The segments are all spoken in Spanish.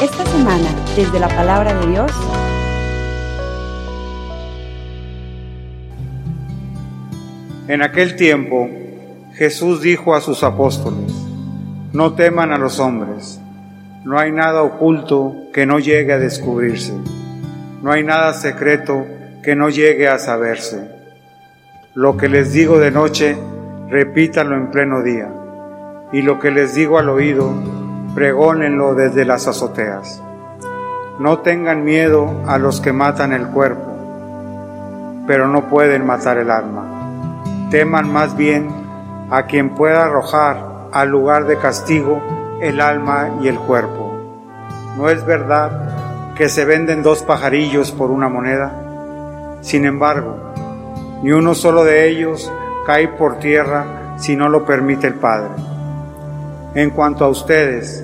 Esta semana, desde la palabra de Dios, En aquel tiempo Jesús dijo a sus apóstoles, no teman a los hombres, no hay nada oculto que no llegue a descubrirse, no hay nada secreto que no llegue a saberse. Lo que les digo de noche, repítanlo en pleno día, y lo que les digo al oído, pregónenlo desde las azoteas. No tengan miedo a los que matan el cuerpo, pero no pueden matar el alma teman más bien a quien pueda arrojar al lugar de castigo el alma y el cuerpo. ¿No es verdad que se venden dos pajarillos por una moneda? Sin embargo, ni uno solo de ellos cae por tierra si no lo permite el Padre. En cuanto a ustedes,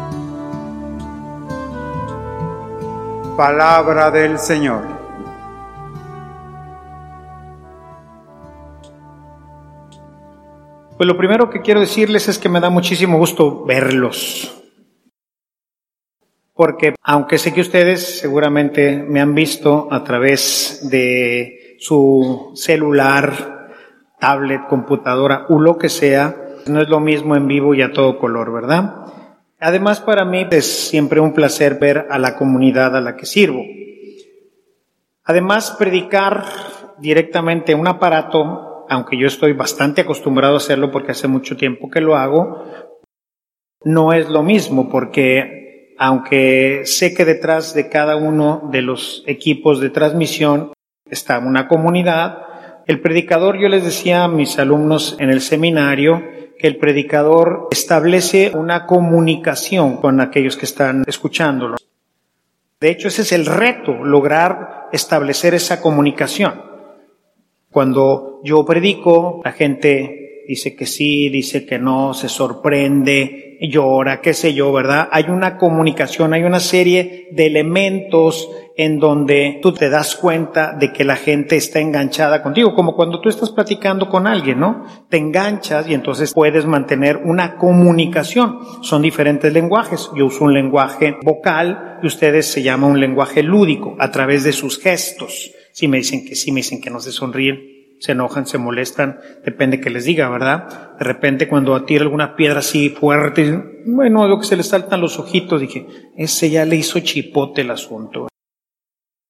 Palabra del Señor. Pues lo primero que quiero decirles es que me da muchísimo gusto verlos. Porque aunque sé que ustedes seguramente me han visto a través de su celular, tablet, computadora o lo que sea, no es lo mismo en vivo y a todo color, ¿verdad? Además, para mí es siempre un placer ver a la comunidad a la que sirvo. Además, predicar directamente un aparato aunque yo estoy bastante acostumbrado a hacerlo porque hace mucho tiempo que lo hago, no es lo mismo porque aunque sé que detrás de cada uno de los equipos de transmisión está una comunidad, el predicador, yo les decía a mis alumnos en el seminario, que el predicador establece una comunicación con aquellos que están escuchándolo. De hecho, ese es el reto, lograr establecer esa comunicación. Cuando yo predico, la gente dice que sí, dice que no, se sorprende, llora, qué sé yo, ¿verdad? Hay una comunicación, hay una serie de elementos en donde tú te das cuenta de que la gente está enganchada contigo, como cuando tú estás platicando con alguien, ¿no? Te enganchas y entonces puedes mantener una comunicación. Son diferentes lenguajes. Yo uso un lenguaje vocal y ustedes se llama un lenguaje lúdico a través de sus gestos. Si me dicen que sí, me dicen que no se sonríen, se enojan, se molestan, depende que les diga, ¿verdad? De repente cuando tira alguna piedra así fuerte, bueno, lo que se le saltan los ojitos, dije, ese ya le hizo chipote el asunto.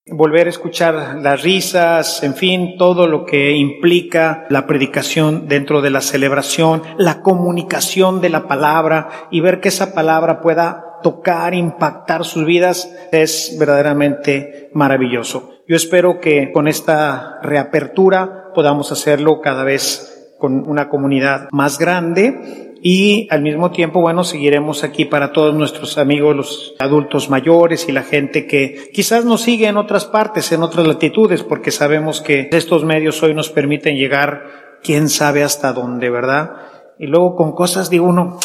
Volver a escuchar las risas, en fin, todo lo que implica la predicación dentro de la celebración, la comunicación de la palabra y ver que esa palabra pueda tocar, impactar sus vidas, es verdaderamente maravilloso. Yo espero que con esta reapertura podamos hacerlo cada vez con una comunidad más grande y al mismo tiempo, bueno, seguiremos aquí para todos nuestros amigos, los adultos mayores y la gente que quizás nos sigue en otras partes, en otras latitudes, porque sabemos que estos medios hoy nos permiten llegar quién sabe hasta dónde, ¿verdad? Y luego con cosas digo uno,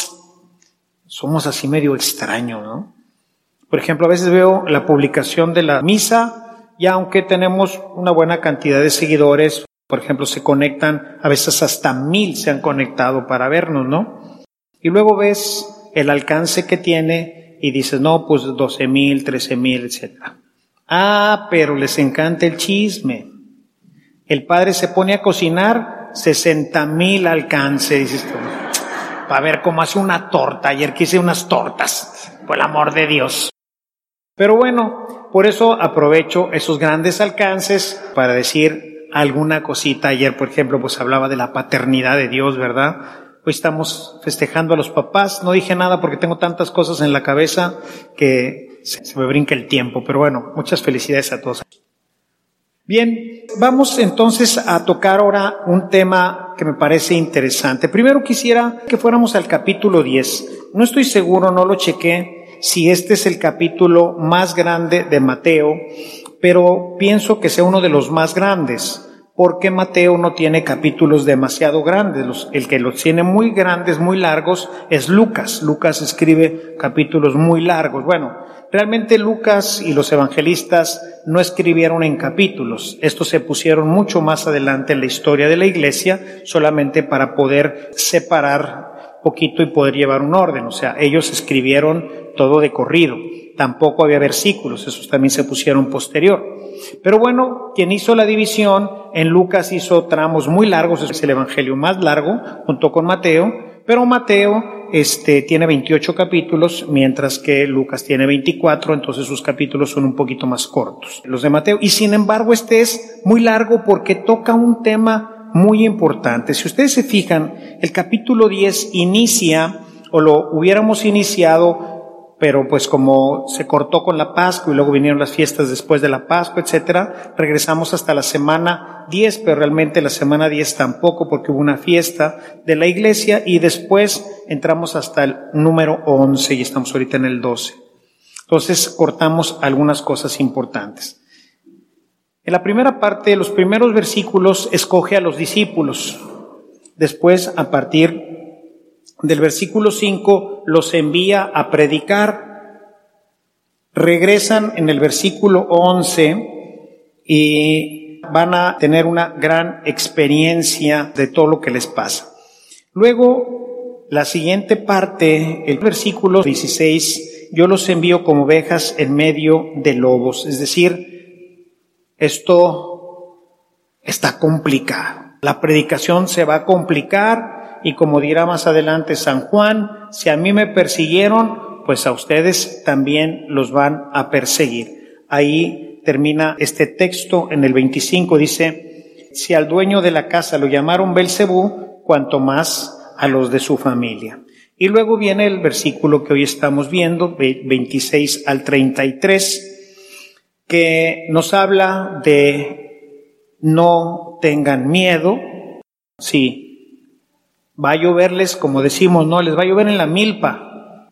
somos así medio extraños, ¿no? Por ejemplo, a veces veo la publicación de la misa y aunque tenemos una buena cantidad de seguidores, por ejemplo, se conectan, a veces hasta mil se han conectado para vernos, ¿no? Y luego ves el alcance que tiene y dices, no, pues 12 mil, 13 mil, etc. Ah, pero les encanta el chisme. El padre se pone a cocinar, 60 mil alcance, dices tú para ver cómo hace una torta. Ayer quise unas tortas, por el amor de Dios. Pero bueno, por eso aprovecho esos grandes alcances para decir alguna cosita. Ayer, por ejemplo, pues hablaba de la paternidad de Dios, ¿verdad? Hoy estamos festejando a los papás. No dije nada porque tengo tantas cosas en la cabeza que se me brinca el tiempo. Pero bueno, muchas felicidades a todos. Bien, vamos entonces a tocar ahora un tema que me parece interesante. Primero quisiera que fuéramos al capítulo 10. No estoy seguro, no lo chequé, si este es el capítulo más grande de Mateo, pero pienso que sea uno de los más grandes porque Mateo no tiene capítulos demasiado grandes. el que los tiene muy grandes, muy largos, es Lucas. Lucas escribe capítulos muy largos. Bueno, realmente Lucas y los evangelistas no escribieron en capítulos. Estos se pusieron mucho más adelante en la historia de la iglesia, solamente para poder separar poquito y poder llevar un orden. O sea, ellos escribieron todo de corrido. Tampoco había versículos, esos también se pusieron posterior. Pero bueno, quien hizo la división en Lucas hizo tramos muy largos, es el evangelio más largo, junto con Mateo, pero Mateo este, tiene 28 capítulos, mientras que Lucas tiene 24, entonces sus capítulos son un poquito más cortos, los de Mateo. Y sin embargo, este es muy largo porque toca un tema muy importante. Si ustedes se fijan, el capítulo 10 inicia, o lo hubiéramos iniciado pero pues como se cortó con la Pascua y luego vinieron las fiestas después de la Pascua, etcétera, regresamos hasta la semana 10, pero realmente la semana 10 tampoco porque hubo una fiesta de la iglesia y después entramos hasta el número 11 y estamos ahorita en el 12. Entonces cortamos algunas cosas importantes. En la primera parte, los primeros versículos, escoge a los discípulos. Después, a partir del versículo 5 los envía a predicar. Regresan en el versículo 11 y van a tener una gran experiencia de todo lo que les pasa. Luego, la siguiente parte, el versículo 16, yo los envío como ovejas en medio de lobos. Es decir, esto está complicado. La predicación se va a complicar y como dirá más adelante San Juan, si a mí me persiguieron, pues a ustedes también los van a perseguir. Ahí termina este texto en el 25, dice, si al dueño de la casa lo llamaron Belcebú, cuanto más a los de su familia. Y luego viene el versículo que hoy estamos viendo, 26 al 33, que nos habla de no tengan miedo, sí, Va a lloverles, como decimos, no, les va a llover en la milpa.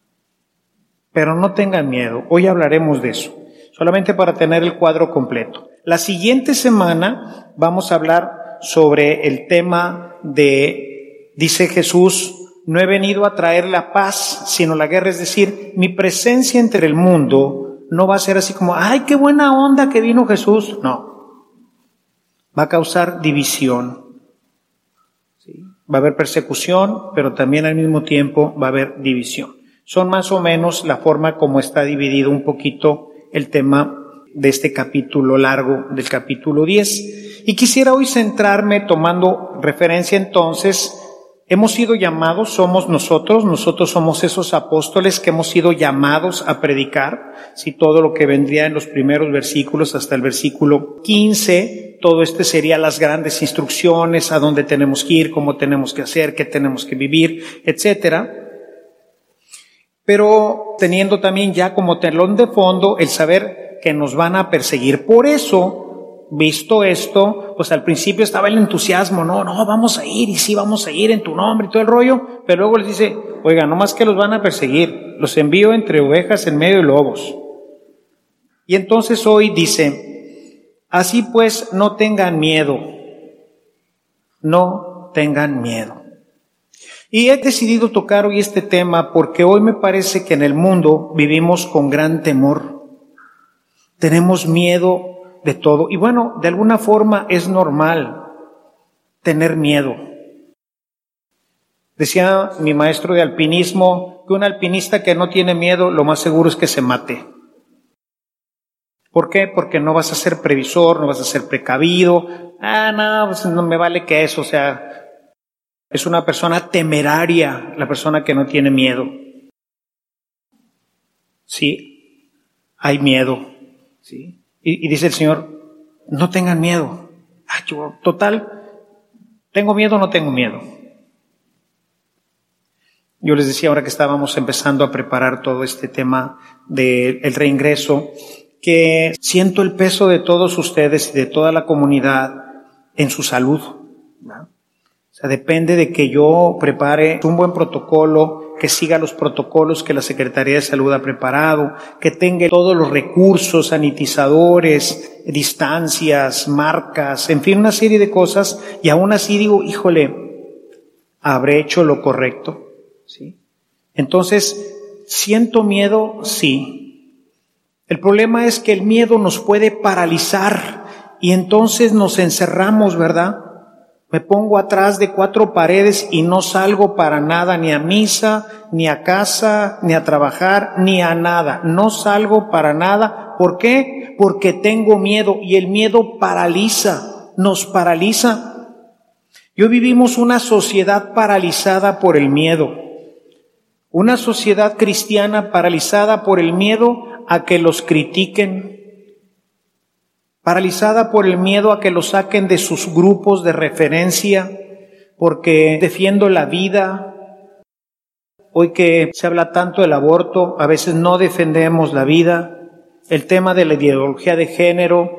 Pero no tengan miedo, hoy hablaremos de eso, solamente para tener el cuadro completo. La siguiente semana vamos a hablar sobre el tema de, dice Jesús, no he venido a traer la paz, sino la guerra, es decir, mi presencia entre el mundo no va a ser así como, ay, qué buena onda que vino Jesús. No, va a causar división, Va a haber persecución, pero también al mismo tiempo va a haber división. Son más o menos la forma como está dividido un poquito el tema de este capítulo largo, del capítulo 10. Y quisiera hoy centrarme tomando referencia entonces Hemos sido llamados, somos nosotros, nosotros somos esos apóstoles que hemos sido llamados a predicar, si todo lo que vendría en los primeros versículos hasta el versículo 15, todo este sería las grandes instrucciones, a dónde tenemos que ir, cómo tenemos que hacer, qué tenemos que vivir, etcétera. Pero teniendo también ya como telón de fondo el saber que nos van a perseguir. Por eso visto esto, pues al principio estaba el entusiasmo, no, no, vamos a ir y sí, vamos a ir en tu nombre y todo el rollo, pero luego les dice, oiga, no más que los van a perseguir, los envío entre ovejas en medio de lobos. Y entonces hoy dice, así pues no tengan miedo, no tengan miedo. Y he decidido tocar hoy este tema porque hoy me parece que en el mundo vivimos con gran temor. Tenemos miedo de todo. Y bueno, de alguna forma es normal tener miedo. Decía mi maestro de alpinismo que un alpinista que no tiene miedo, lo más seguro es que se mate. ¿Por qué? Porque no vas a ser previsor, no vas a ser precavido. Ah, no, pues no me vale que eso, o sea, es una persona temeraria, la persona que no tiene miedo. Sí, hay miedo, sí. Y, dice el Señor, no tengan miedo. Ah, total, ¿tengo miedo o no tengo miedo? Yo les decía ahora que estábamos empezando a preparar todo este tema del reingreso, que siento el peso de todos ustedes y de toda la comunidad en su salud. O sea, depende de que yo prepare un buen protocolo que siga los protocolos que la Secretaría de Salud ha preparado, que tenga todos los recursos sanitizadores, distancias, marcas, en fin, una serie de cosas, y aún así digo, híjole, ¿habré hecho lo correcto? ¿Sí? Entonces, ¿siento miedo? Sí. El problema es que el miedo nos puede paralizar y entonces nos encerramos, ¿verdad? Me pongo atrás de cuatro paredes y no salgo para nada, ni a misa, ni a casa, ni a trabajar, ni a nada. No salgo para nada. ¿Por qué? Porque tengo miedo y el miedo paraliza, nos paraliza. Yo vivimos una sociedad paralizada por el miedo. Una sociedad cristiana paralizada por el miedo a que los critiquen, paralizada por el miedo a que lo saquen de sus grupos de referencia, porque defiendo la vida. Hoy que se habla tanto del aborto, a veces no defendemos la vida, el tema de la ideología de género,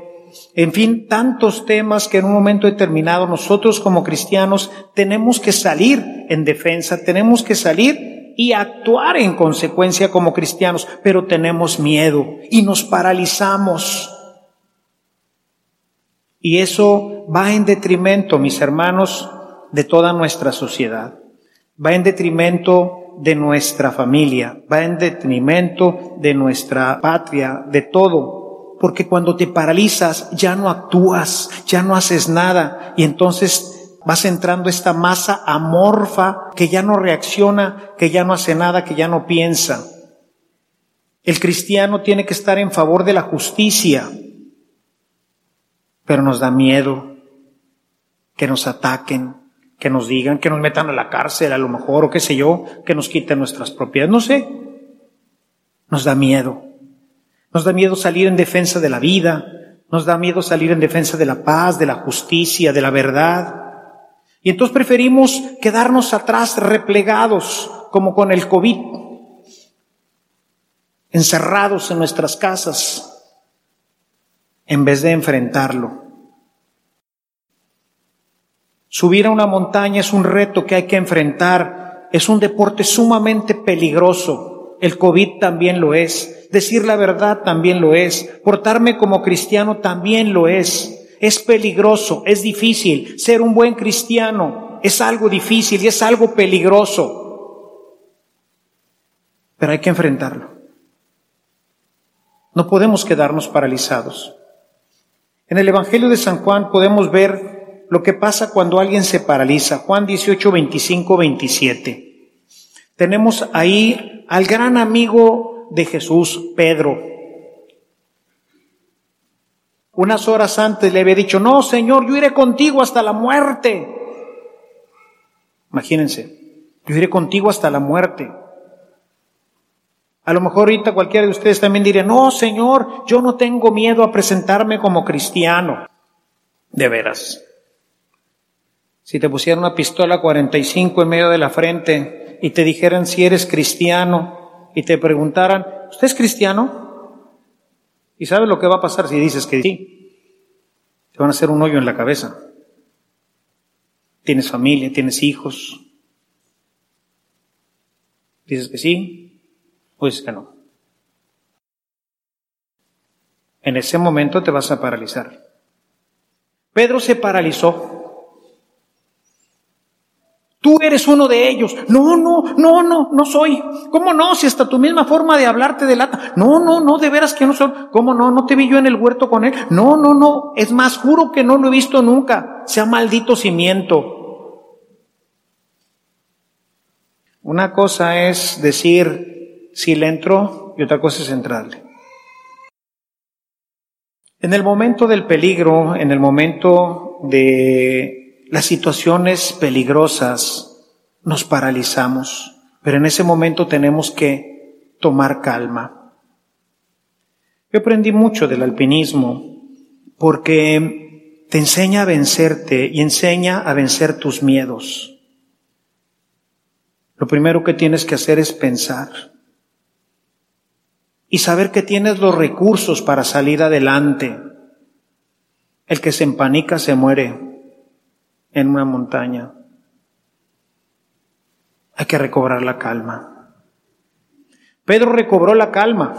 en fin, tantos temas que en un momento determinado nosotros como cristianos tenemos que salir en defensa, tenemos que salir y actuar en consecuencia como cristianos, pero tenemos miedo y nos paralizamos. Y eso va en detrimento, mis hermanos, de toda nuestra sociedad. Va en detrimento de nuestra familia, va en detrimento de nuestra patria, de todo. Porque cuando te paralizas ya no actúas, ya no haces nada y entonces vas entrando esta masa amorfa que ya no reacciona, que ya no hace nada, que ya no piensa. El cristiano tiene que estar en favor de la justicia, pero nos da miedo que nos ataquen, que nos digan, que nos metan a la cárcel a lo mejor, o qué sé yo, que nos quiten nuestras propiedades, no sé. Nos da miedo. Nos da miedo salir en defensa de la vida, nos da miedo salir en defensa de la paz, de la justicia, de la verdad. Y entonces preferimos quedarnos atrás replegados, como con el COVID, encerrados en nuestras casas, en vez de enfrentarlo. Subir a una montaña es un reto que hay que enfrentar, es un deporte sumamente peligroso. El COVID también lo es, decir la verdad también lo es, portarme como cristiano también lo es. Es peligroso, es difícil. Ser un buen cristiano es algo difícil y es algo peligroso. Pero hay que enfrentarlo. No podemos quedarnos paralizados. En el Evangelio de San Juan podemos ver lo que pasa cuando alguien se paraliza. Juan 18, 25, 27. Tenemos ahí al gran amigo de Jesús, Pedro. Unas horas antes le había dicho, no, Señor, yo iré contigo hasta la muerte. Imagínense, yo iré contigo hasta la muerte. A lo mejor ahorita cualquiera de ustedes también diría, no, Señor, yo no tengo miedo a presentarme como cristiano. De veras. Si te pusieran una pistola 45 en medio de la frente y te dijeran si eres cristiano y te preguntaran, ¿usted es cristiano? ¿Y sabes lo que va a pasar si dices que sí? Te van a hacer un hoyo en la cabeza. Tienes familia, tienes hijos. Dices que sí, pues que no. En ese momento te vas a paralizar. Pedro se paralizó. Tú eres uno de ellos. No, no, no, no, no soy. ¿Cómo no? Si hasta tu misma forma de hablarte delata. No, no, no, de veras que no soy. ¿Cómo no? ¿No te vi yo en el huerto con él? No, no, no. Es más, juro que no lo he visto nunca. Sea maldito cimiento. Una cosa es decir, si le entró y otra cosa es entrarle. En el momento del peligro, en el momento de las situaciones peligrosas, nos paralizamos, pero en ese momento tenemos que tomar calma. Yo aprendí mucho del alpinismo porque te enseña a vencerte y enseña a vencer tus miedos. Lo primero que tienes que hacer es pensar y saber que tienes los recursos para salir adelante. El que se empanica se muere en una montaña. Hay que recobrar la calma. Pedro recobró la calma.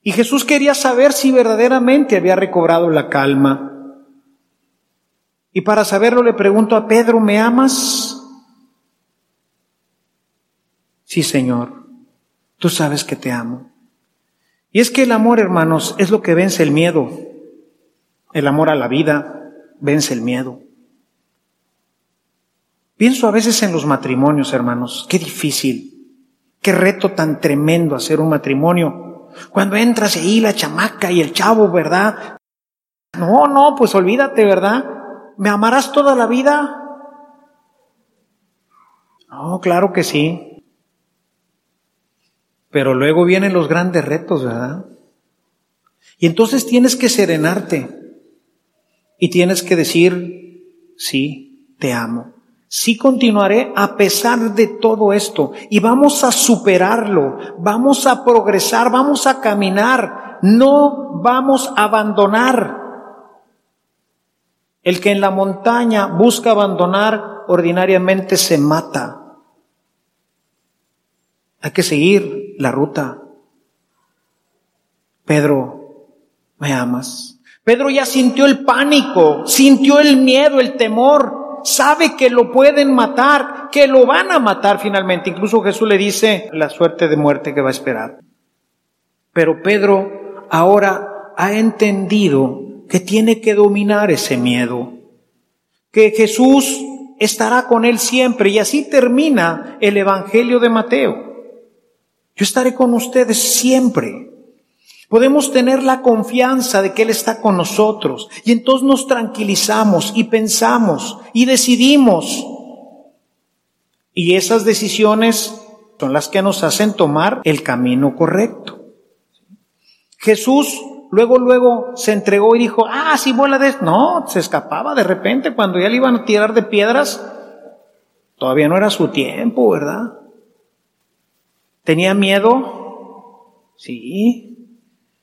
Y Jesús quería saber si verdaderamente había recobrado la calma. Y para saberlo le pregunto a Pedro, ¿me amas? Sí, Señor, tú sabes que te amo. Y es que el amor, hermanos, es lo que vence el miedo. El amor a la vida vence el miedo. Pienso a veces en los matrimonios, hermanos, qué difícil, qué reto tan tremendo hacer un matrimonio. Cuando entras ahí la chamaca y el chavo, ¿verdad? No, no, pues olvídate, ¿verdad? ¿Me amarás toda la vida? No, claro que sí. Pero luego vienen los grandes retos, ¿verdad? Y entonces tienes que serenarte y tienes que decir, sí, te amo. Sí continuaré a pesar de todo esto y vamos a superarlo, vamos a progresar, vamos a caminar, no vamos a abandonar. El que en la montaña busca abandonar ordinariamente se mata. Hay que seguir la ruta. Pedro, ¿me amas? Pedro ya sintió el pánico, sintió el miedo, el temor, sabe que lo pueden matar, que lo van a matar finalmente. Incluso Jesús le dice la suerte de muerte que va a esperar. Pero Pedro ahora ha entendido que tiene que dominar ese miedo, que Jesús estará con él siempre y así termina el Evangelio de Mateo. Yo estaré con ustedes siempre. Podemos tener la confianza de que Él está con nosotros y entonces nos tranquilizamos y pensamos y decidimos. Y esas decisiones son las que nos hacen tomar el camino correcto. Jesús luego, luego se entregó y dijo, ah, sí, bola de... No, se escapaba de repente cuando ya le iban a tirar de piedras. Todavía no era su tiempo, ¿verdad? ¿Tenía miedo? Sí.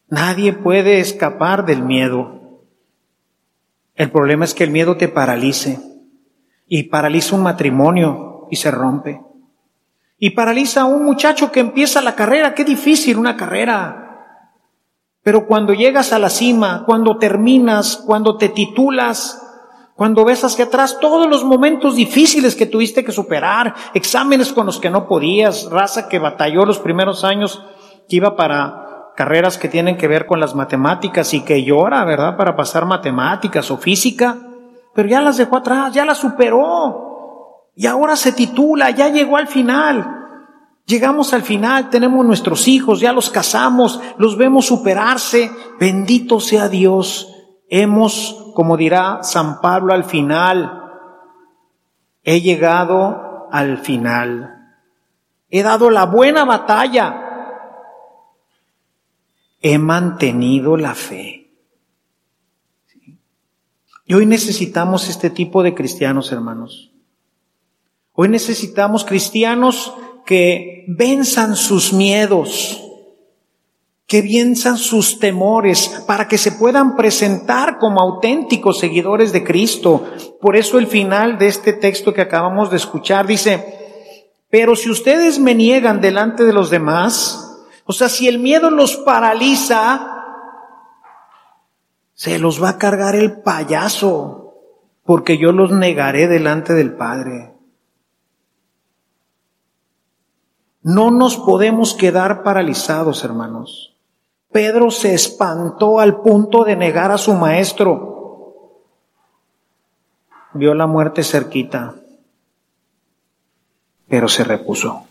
Nadie puede escapar del miedo. El problema es que el miedo te paralice y paraliza un matrimonio y se rompe. Y paraliza a un muchacho que empieza la carrera. Qué difícil una carrera. Pero cuando llegas a la cima, cuando terminas, cuando te titulas, cuando ves hacia atrás todos los momentos difíciles que tuviste que superar, exámenes con los que no podías, raza que batalló los primeros años, que iba para carreras que tienen que ver con las matemáticas y que llora, ¿verdad? Para pasar matemáticas o física, pero ya las dejó atrás, ya las superó. Y ahora se titula, ya llegó al final. Llegamos al final, tenemos nuestros hijos, ya los casamos, los vemos superarse. Bendito sea Dios. Hemos como dirá San Pablo al final, he llegado al final. He dado la buena batalla. He mantenido la fe. Y hoy necesitamos este tipo de cristianos, hermanos. Hoy necesitamos cristianos que venzan sus miedos, que venzan sus temores para que se puedan presentar como auténticos seguidores de Cristo. Por eso el final de este texto que acabamos de escuchar dice, pero si ustedes me niegan delante de los demás, o sea, si el miedo los paraliza, se los va a cargar el payaso, porque yo los negaré delante del Padre. No nos podemos quedar paralizados, hermanos. Pedro se espantó al punto de negar a su maestro. Vio la muerte cerquita, pero se repuso.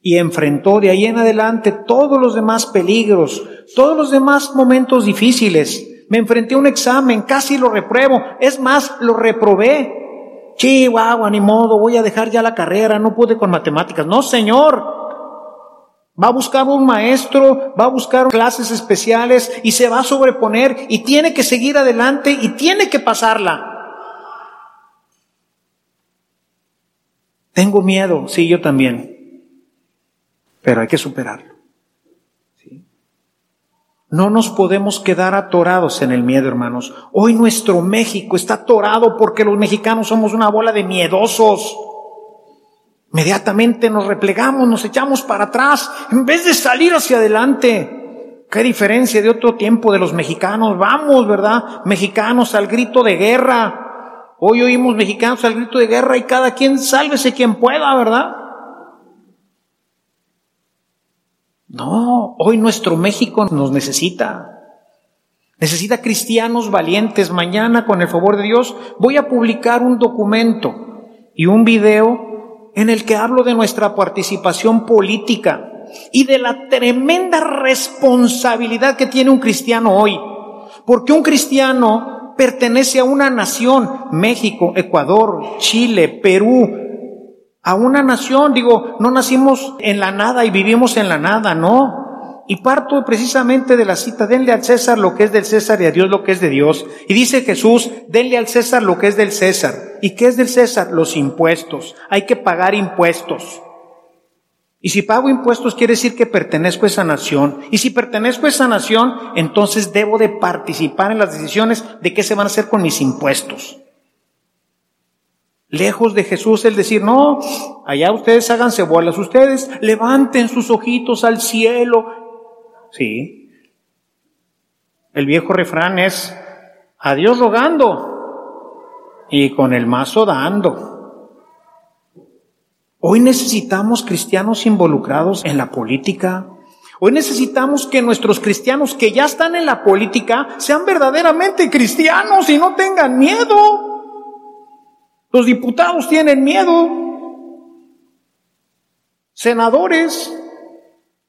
Y enfrentó de ahí en adelante todos los demás peligros, todos los demás momentos difíciles. Me enfrenté a un examen, casi lo repruebo, es más, lo reprobé. Chihuahua, ni modo, voy a dejar ya la carrera, no pude con matemáticas. No, señor, Va a buscar un maestro, va a buscar clases especiales y se va a sobreponer y tiene que seguir adelante y tiene que pasarla. Tengo miedo, sí, yo también, pero hay que superarlo. No nos podemos quedar atorados en el miedo, hermanos. Hoy nuestro México está atorado porque los mexicanos somos una bola de miedosos. Inmediatamente nos replegamos, nos echamos para atrás, en vez de salir hacia adelante. Qué diferencia de otro tiempo de los mexicanos. Vamos, ¿verdad? Mexicanos al grito de guerra. Hoy oímos mexicanos al grito de guerra y cada quien sálvese quien pueda, ¿verdad? No, hoy nuestro México nos necesita. Necesita cristianos valientes. Mañana, con el favor de Dios, voy a publicar un documento y un video en el que hablo de nuestra participación política y de la tremenda responsabilidad que tiene un cristiano hoy. Porque un cristiano pertenece a una nación, México, Ecuador, Chile, Perú, a una nación. Digo, no nacimos en la nada y vivimos en la nada, no. Y parto precisamente de la cita, denle al César lo que es del César y a Dios lo que es de Dios. Y dice Jesús, denle al César lo que es del César. ¿Y qué es del César? Los impuestos. Hay que pagar impuestos. Y si pago impuestos quiere decir que pertenezco a esa nación. Y si pertenezco a esa nación, entonces debo de participar en las decisiones de qué se van a hacer con mis impuestos. Lejos de Jesús el decir, no, allá ustedes háganse bolas, ustedes levanten sus ojitos al cielo. Sí. El viejo refrán es, a Dios rogando y con el mazo dando. Hoy necesitamos cristianos involucrados en la política. Hoy necesitamos que nuestros cristianos que ya están en la política sean verdaderamente cristianos y no tengan miedo. Los diputados tienen miedo, senadores,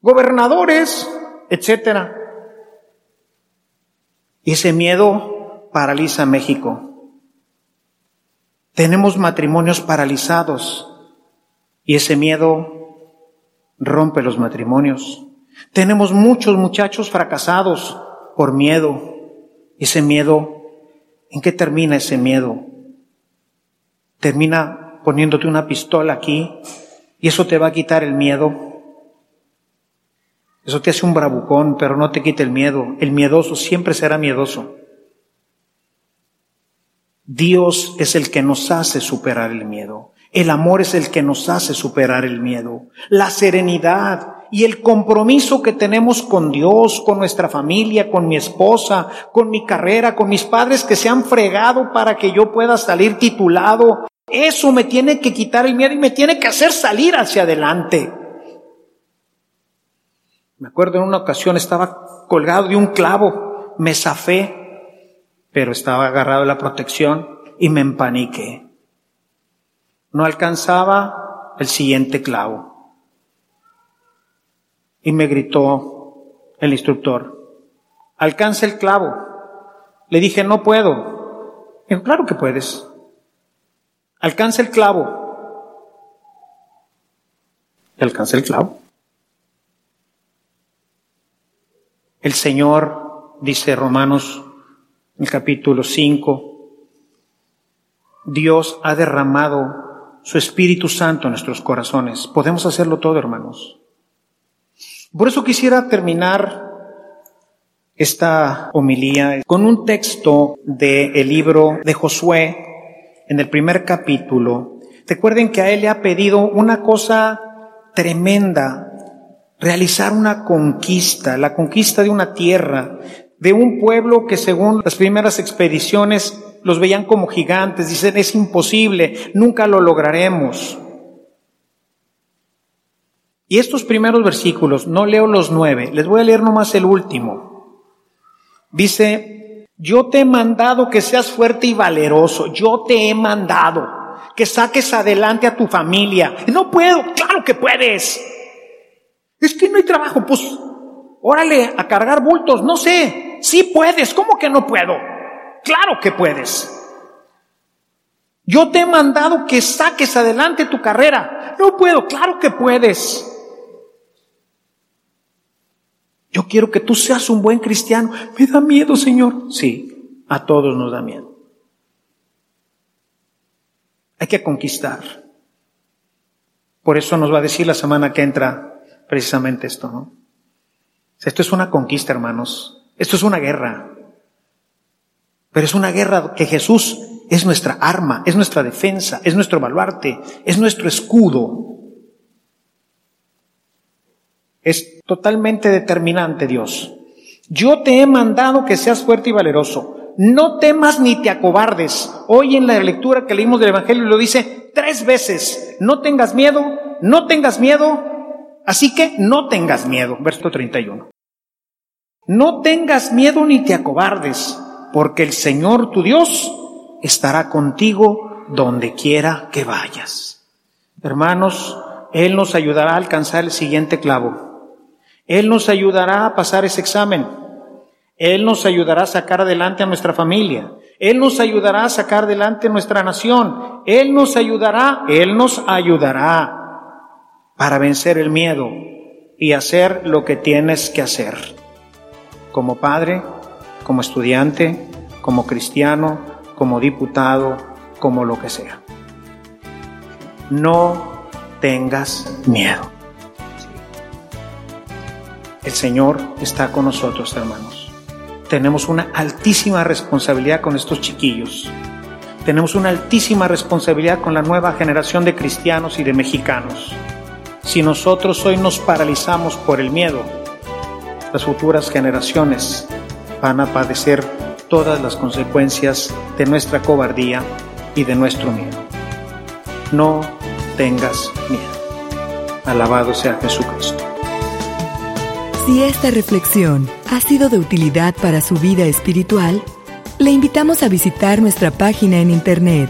gobernadores, etcétera. Y ese miedo paraliza a México. Tenemos matrimonios paralizados y ese miedo rompe los matrimonios. Tenemos muchos muchachos fracasados por miedo. Ese miedo, ¿en qué termina ese miedo? termina poniéndote una pistola aquí y eso te va a quitar el miedo. Eso te hace un bravucón, pero no te quita el miedo. El miedoso siempre será miedoso. Dios es el que nos hace superar el miedo. El amor es el que nos hace superar el miedo. La serenidad y el compromiso que tenemos con Dios, con nuestra familia, con mi esposa, con mi carrera, con mis padres que se han fregado para que yo pueda salir titulado eso me tiene que quitar el miedo y me tiene que hacer salir hacia adelante. Me acuerdo en una ocasión estaba colgado de un clavo, me zafé, pero estaba agarrado de la protección y me empaniqué. No alcanzaba el siguiente clavo. Y me gritó el instructor, alcanza el clavo. Le dije, no puedo. Claro que puedes. Alcanza el clavo. Y el clavo. El Señor, dice Romanos, el capítulo 5, Dios ha derramado su Espíritu Santo en nuestros corazones. Podemos hacerlo todo, hermanos. Por eso quisiera terminar esta homilía con un texto del libro de Josué, en el primer capítulo, recuerden que a él le ha pedido una cosa tremenda, realizar una conquista, la conquista de una tierra, de un pueblo que según las primeras expediciones los veían como gigantes, dicen es imposible, nunca lo lograremos. Y estos primeros versículos, no leo los nueve, les voy a leer nomás el último. Dice, yo te he mandado que seas fuerte y valeroso. Yo te he mandado que saques adelante a tu familia. No puedo, claro que puedes. Es que no hay trabajo, pues órale a cargar bultos, no sé. Sí puedes, ¿cómo que no puedo? Claro que puedes. Yo te he mandado que saques adelante tu carrera. No puedo, claro que puedes. Yo quiero que tú seas un buen cristiano. Me da miedo, Señor. Sí, a todos nos da miedo. Hay que conquistar. Por eso nos va a decir la semana que entra precisamente esto, ¿no? Esto es una conquista, hermanos. Esto es una guerra. Pero es una guerra que Jesús es nuestra arma, es nuestra defensa, es nuestro baluarte, es nuestro escudo. Es totalmente determinante Dios. Yo te he mandado que seas fuerte y valeroso. No temas ni te acobardes. Hoy en la lectura que leímos del Evangelio lo dice tres veces. No tengas miedo, no tengas miedo. Así que no tengas miedo. Verso 31. No tengas miedo ni te acobardes, porque el Señor tu Dios estará contigo donde quiera que vayas. Hermanos, Él nos ayudará a alcanzar el siguiente clavo. Él nos ayudará a pasar ese examen. Él nos ayudará a sacar adelante a nuestra familia. Él nos ayudará a sacar adelante nuestra nación. Él nos ayudará, Él nos ayudará para vencer el miedo y hacer lo que tienes que hacer. Como padre, como estudiante, como cristiano, como diputado, como lo que sea. No tengas miedo. El Señor está con nosotros, hermanos. Tenemos una altísima responsabilidad con estos chiquillos. Tenemos una altísima responsabilidad con la nueva generación de cristianos y de mexicanos. Si nosotros hoy nos paralizamos por el miedo, las futuras generaciones van a padecer todas las consecuencias de nuestra cobardía y de nuestro miedo. No tengas miedo. Alabado sea Jesucristo. Si esta reflexión ha sido de utilidad para su vida espiritual, le invitamos a visitar nuestra página en internet